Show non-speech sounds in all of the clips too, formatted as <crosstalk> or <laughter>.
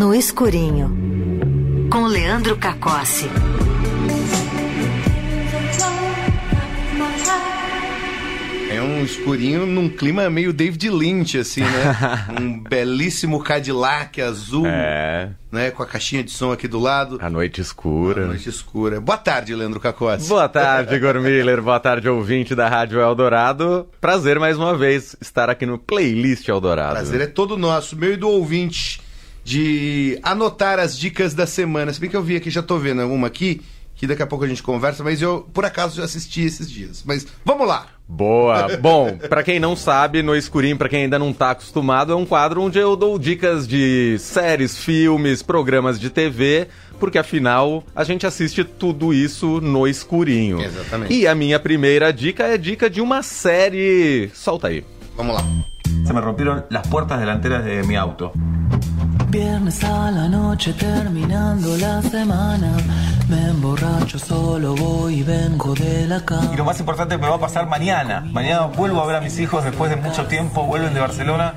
No Escurinho, com Leandro Cacossi. É um escurinho num clima meio David Lynch, assim, né? <laughs> um belíssimo Cadillac azul, É. né? Com a caixinha de som aqui do lado. A noite escura. Noite escura. Boa tarde, Leandro Cacossi. Boa tarde, Igor <laughs> Miller. Boa tarde, ouvinte da Rádio Eldorado. Prazer mais uma vez estar aqui no Playlist Eldorado. Prazer é todo nosso, meu e do ouvinte, de anotar as dicas da semana. Se bem que eu vi aqui, já tô vendo uma aqui, que daqui a pouco a gente conversa, mas eu, por acaso, já assisti esses dias. Mas vamos lá! Boa. <laughs> Bom, pra quem não sabe, no Escurinho, pra quem ainda não tá acostumado, é um quadro onde eu dou dicas de séries, filmes, programas de TV, porque afinal a gente assiste tudo isso no Escurinho. Exatamente. E a minha primeira dica é dica de uma série. Solta aí. Vamos lá. Se me rompieron las puertas delanteras de mi auto. Viernes a la noche terminando la semana Me emborracho, solo voy y vengo de la Y cama lo más importante me va a pasar mañana. Mañana vuelvo a ver a mis hijos después de mucho tiempo, vuelven de Barcelona.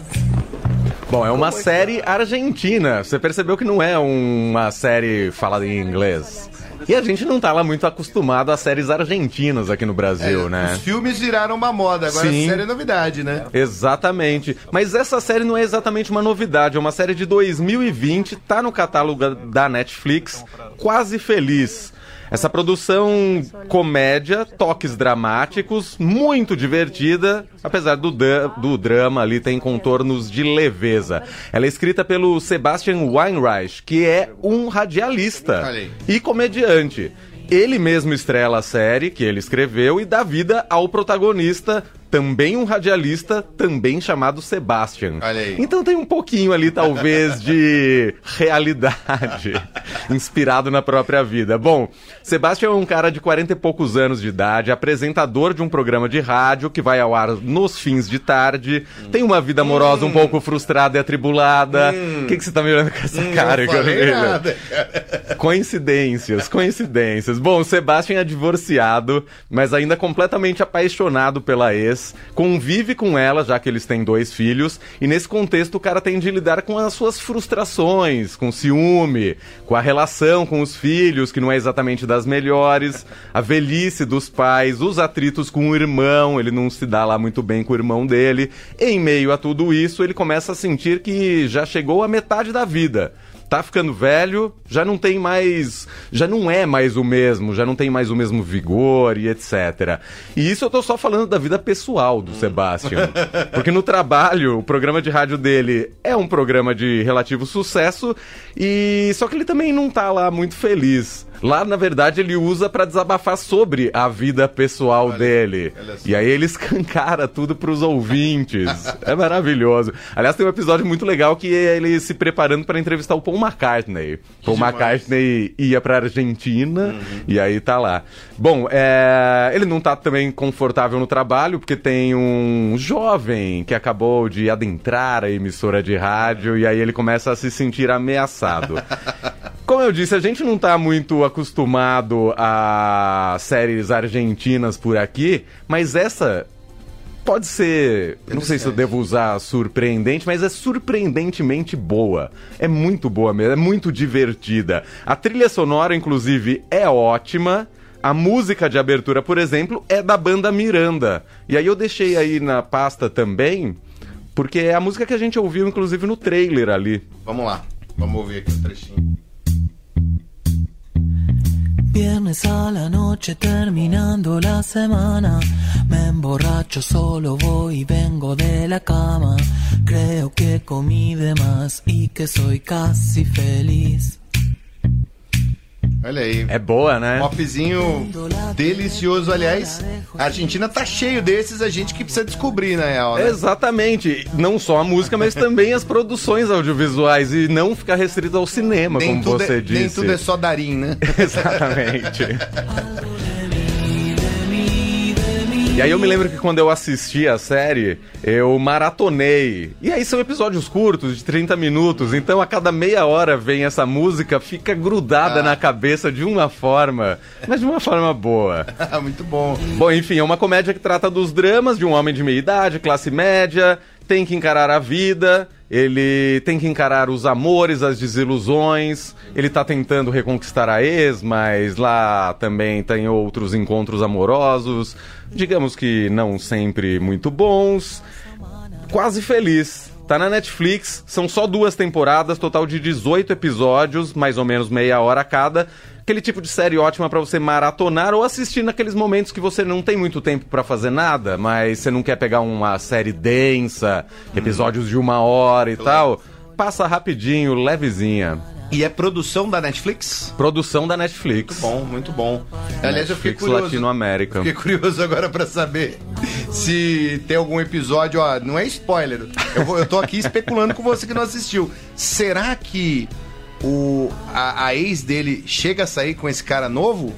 Bom, é uma série argentina. Você percebeu que não é uma série falada em inglês. E a gente não tá lá muito acostumado a séries argentinas aqui no Brasil, É, né? Os filmes viraram uma moda, agora Sim. a série é novidade, né? Exatamente. Mas essa série não é exatamente uma novidade, é uma série de 2020, tá no catálogo da Netflix, Quase Feliz. Essa produção comédia, toques dramáticos, muito divertida, apesar do, do drama ali tem contornos de leveza. Ela é escrita pelo Sebastian Weinreich, que é um radialista e comediante. Ele mesmo estrela a série que ele escreveu e dá vida ao protagonista, também um radialista, também chamado Sebastian. Olha aí. Então tem um pouquinho ali, talvez, de realidade, <laughs> inspirado na própria vida. Bom, Sebastian é um cara de 40 e poucos anos de idade, apresentador de um programa de rádio que vai ao ar nos fins de tarde, tem uma vida amorosa um pouco frustrada e atribulada. O que, que você tá me olhando com essa cara, falei Camila? nada. <laughs> Coincidências, coincidências. Bom, Sebastian é divorciado, mas ainda completamente apaixonado pela ex, convive com ela, já que eles têm dois filhos, e nesse contexto o cara tem de lidar com as suas frustrações, com ciúme, com a relação com os filhos, que não é exatamente das melhores, a velhice dos pais, os atritos com o irmão, ele não se dá lá muito bem com o irmão dele. Em meio a tudo isso, ele começa a sentir que já chegou a metade da vida tá ficando velho, já não tem mais, já não é mais o mesmo, já não tem mais o mesmo vigor e etc. E isso eu tô só falando da vida pessoal do Sebastian. <laughs> Porque no trabalho, o programa de rádio dele é um programa de relativo sucesso e só que ele também não tá lá muito feliz. Lá, na verdade, ele usa pra desabafar sobre a vida pessoal dele. olha só. E aí ele <laughs> escancara tudo pros ouvintes. É maravilhoso. Aliás, tem um episódio muito legal que é ele se preparando para entrevistar o Paul McCartney. Paul demais. McCartney ia pra Argentina e aí tá lá. Bom, é, ele não tá também confortável no trabalho porque tem um jovem que acabou de adentrar a emissora de rádio e aí ele começa a se sentir ameaçado. <laughs> Como eu disse, a gente não tá muito acostumado a séries argentinas por aqui, mas essa pode ser, não sei se eu devo usar surpreendente, mas é surpreendentemente boa. É muito boa mesmo, é muito divertida. A trilha sonora, inclusive, é ótima. A música de abertura, por exemplo, é da banda Miranda. E aí eu deixei aí na pasta também, porque é a música que a gente ouviu, inclusive, no trailer ali. Vamos lá. Vamos ouvir aqui um trechinho. Viernes a la noche terminando la semana. Me emborracho, solo voy y vengo de la cama. Creo que comí de más y que soy casi feliz Olha aí. É boa, né? Popzinho delicioso, aliás. A Argentina tá cheio desses, a gente que precisa descobrir, na real, né? Exatamente. Não só a música, mas também as produções audiovisuais. E não ficar restrito ao cinema, Nem como tudo, você é, disse. nem tudo é só darim, né? <laughs> Exatamente. <laughs> E aí eu me lembro que quando eu assisti a série, eu maratonei. E aí são episódios curtos, de 30 minutos, então a cada meia hora vem essa música, fica grudada Ah. na cabeça de uma forma, mas de uma forma boa. <laughs> Muito bom. Bom, enfim, é uma comédia que trata dos dramas de um homem de meia idade, classe média, tem que encarar a vida, ele tem que encarar os amores, as desilusões, ele tá tentando reconquistar a ex, mas lá também tem outros encontros amorosos, digamos que não sempre muito bons. Quase feliz. Tá na Netflix, são só duas temporadas, total de 18 episódios, mais ou menos meia hora cada. Aquele tipo de série ótima pra você maratonar ou assistir naqueles momentos que você não tem muito tempo pra fazer nada, mas você não quer pegar uma série densa, episódios de uma hora e tal. Passa rapidinho, levezinha. E é produção da Netflix? Produção da Netflix. Bom, muito bom. Aliás, eu fiquei Netflix curioso. Latinoamérica. Fiquei curioso agora pra saber se tem algum episódio, ó, não é spoiler. Eu, vou- eu tô aqui especulando com você que não assistiu. Será que o, a, a ex dele chega a sair com esse cara novo?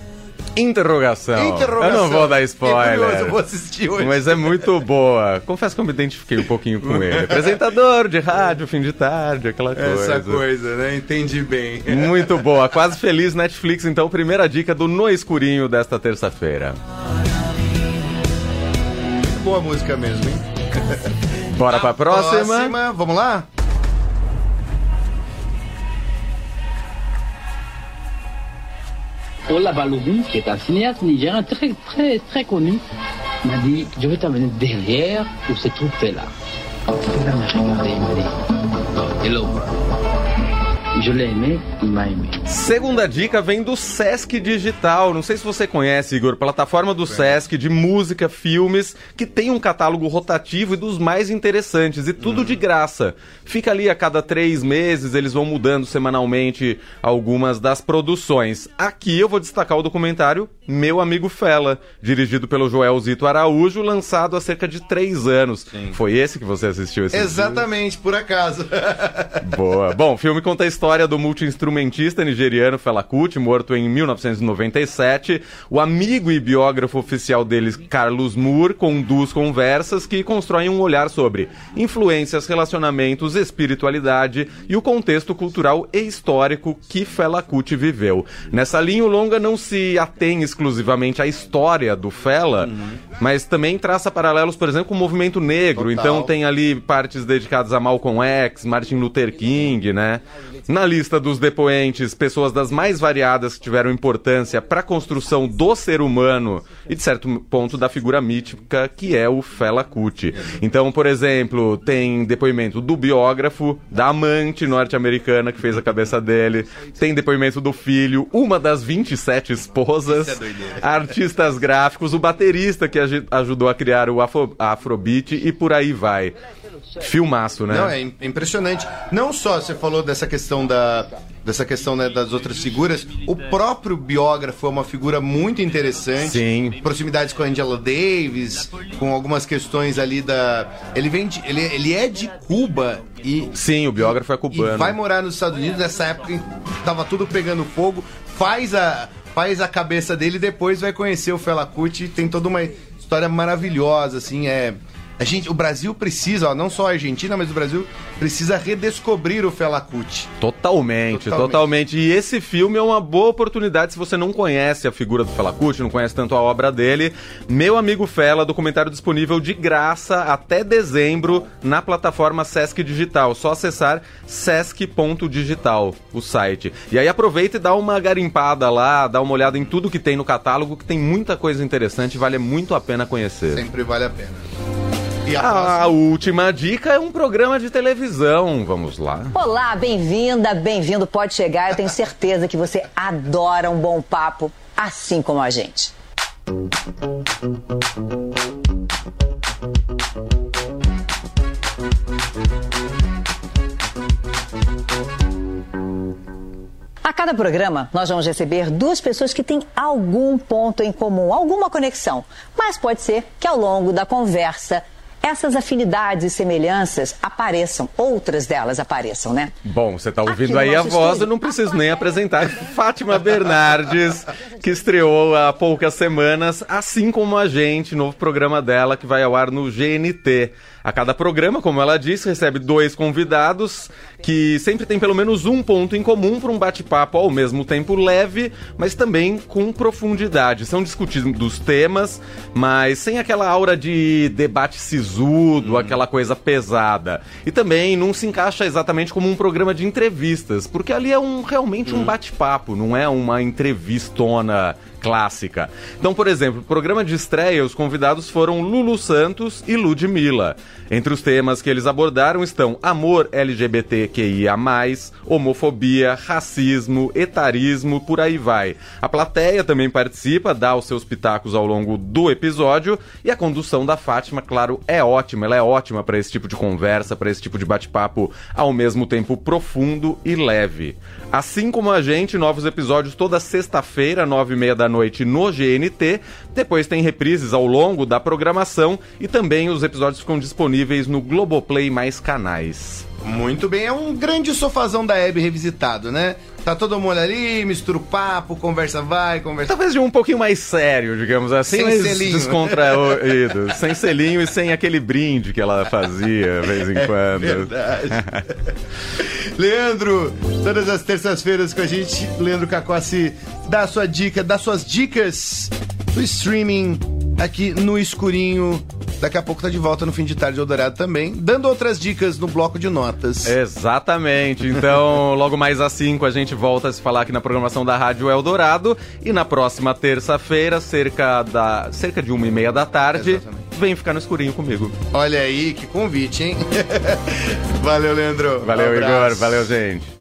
Interrogação. Interrogação. Eu não vou dar curioso, spoiler. eu vou assistir hoje. Mas é muito boa. Confesso que eu me identifiquei um pouquinho com ele. <laughs> Apresentador de rádio, fim de tarde, aquela coisa. Essa coisa, né? Entendi bem. <laughs> Muito boa. Quase feliz Netflix, então, primeira dica do No Escurinho desta terça-feira. Boa música mesmo, hein? Bora pra <laughs> próxima. Próxima, vamos lá? Ola Balogun, qui est un cinéaste nigérien très, très, très connu, m'a dit Je vais t'amener derrière où se trouve dit Hello. Je l'ai aimé, il m'a aimé. Segunda dica vem do Sesc Digital. Não sei se você conhece, Igor, plataforma do Sesc de música, filmes, que tem um catálogo rotativo e dos mais interessantes, e tudo de graça. Fica ali a cada três meses, eles vão mudando semanalmente algumas das produções. Aqui eu vou destacar o documentário Meu Amigo Fela, dirigido pelo Joel Zito Araújo, lançado há cerca de três anos. Foi esse que você assistiu esse Exatamente, por acaso. <laughs> Boa. Bom, o filme conta a história do multi-instrumentista nigeriano Fela Kuti, morto em 1997. O amigo e biógrafo oficial deles, Carlos Moore, conduz conversas que constroem um olhar sobre influências, relacionamentos, espiritualidade e o contexto cultural e histórico que Fela Kuti viveu. Nessa linha, o longa não se atém exclusivamente à história do Fela, mas também traça paralelos, por exemplo, com o movimento negro. Total. Então tem ali partes dedicadas a Malcolm X, Martin Luther King, né? Na lista dos depoentes, pessoas das mais variadas que tiveram importância para a construção do ser humano e, de certo ponto, da figura mítica que é o Fela Kuti. Então, por exemplo, tem depoimento do biógrafo, da amante norte-americana que fez a cabeça dele, tem depoimento do filho, uma das 27 esposas. Artistas gráficos, o baterista que ajudou a criar o afro, Afrobeat e por aí vai. Filmaço, né? Não, é im- impressionante. Não só você falou dessa questão da dessa questão né, das outras figuras, o próprio biógrafo é uma figura muito interessante. Sim. Proximidades com a Angela Davis, com algumas questões ali da ele vem de- ele, ele é de Cuba e Sim, o biógrafo é cubano. vai morar nos Estados Unidos nessa época tava tudo pegando fogo, faz a faz a cabeça dele e depois vai conhecer o Fela Kuti, tem toda uma história maravilhosa assim, é a gente, o Brasil precisa, ó, não só a Argentina, mas o Brasil precisa redescobrir o Fela Kuti. Totalmente, Totalmente. totalmente, E esse filme é uma boa oportunidade se você não conhece a figura do Fela Kuti, não conhece tanto a obra dele. Meu amigo Fela, documentário disponível de graça até dezembro na plataforma Sesc Digital. Só acessar sesc.digital, o site. E aí aproveita e dá uma garimpada lá, dá uma olhada em tudo que tem no catálogo, que tem muita coisa interessante e vale muito a pena conhecer. Sempre vale a pena. E a A última dica é um programa de televisão. Vamos lá. Olá, bem-vinda, bem-vindo, pode chegar. Eu tenho certeza que você adora um bom papo, assim como a gente. A cada programa, nós vamos receber duas pessoas que têm algum ponto em comum, alguma conexão. Mas pode ser que ao longo da conversa essas afinidades e semelhanças apareçam, outras delas apareçam, né? Bom, você tá Aqui ouvindo no aí a voz, estúdio. eu não preciso nem apresentar <laughs> Fátima Bernardes, que estreou há poucas semanas, assim como a gente, novo programa dela que vai ao ar no GNT. A cada programa, como ela disse, recebe dois convidados que sempre tem pelo menos um ponto em comum para um bate-papo ao mesmo tempo leve, mas também com profundidade. São discutidos temas, mas sem aquela aura de debate sisudo, aquela coisa pesada. E também não se encaixa exatamente como um programa de entrevistas, porque ali é um realmente um bate-papo, não é uma entrevistona clássica. Então, por exemplo, programa de estreia, os convidados foram Lulu Santos e Ludmilla. Entre os temas que eles abordaram estão amor LGBTQIA+, homofobia, racismo, etarismo, por aí vai. A plateia também participa, dá os seus pitacos ao longo do episódio e a condução da Fátima, claro, é ótima. Ela é ótima para esse tipo de conversa, para esse tipo de bate-papo ao mesmo tempo profundo e leve. Assim como a gente, novos episódios toda sexta-feira, nove e meia da noite no GNT. Depois tem reprises ao longo da programação e também os episódios ficam disponíveis no Globoplay mais canais. Muito bem, é um grande sofazão da Hebe revisitado, né? Tá todo mundo ali, mistura o papo, conversa vai, conversa... Talvez de um pouquinho mais sério, digamos assim, Sem selinho. descontraído. <laughs> sem selinho e sem aquele brinde que ela fazia de vez em quando. Verdade. <laughs> Leandro, todas as terças-feiras com a gente, Leandro Cacossi dá a sua dica, dá suas dicas do streaming aqui no escurinho. Daqui a pouco tá de volta no fim de tarde Eldorado também, dando outras dicas no bloco de notas. Exatamente. Então, <laughs> logo mais às 5 a gente volta a se falar aqui na programação da Rádio Eldorado. E na próxima terça-feira, cerca, da, cerca de uma e meia da tarde, Exatamente. vem ficar no escurinho comigo. Olha aí, que convite, hein? <laughs> Valeu, Leandro. Valeu, Um Igor. Valeu, gente.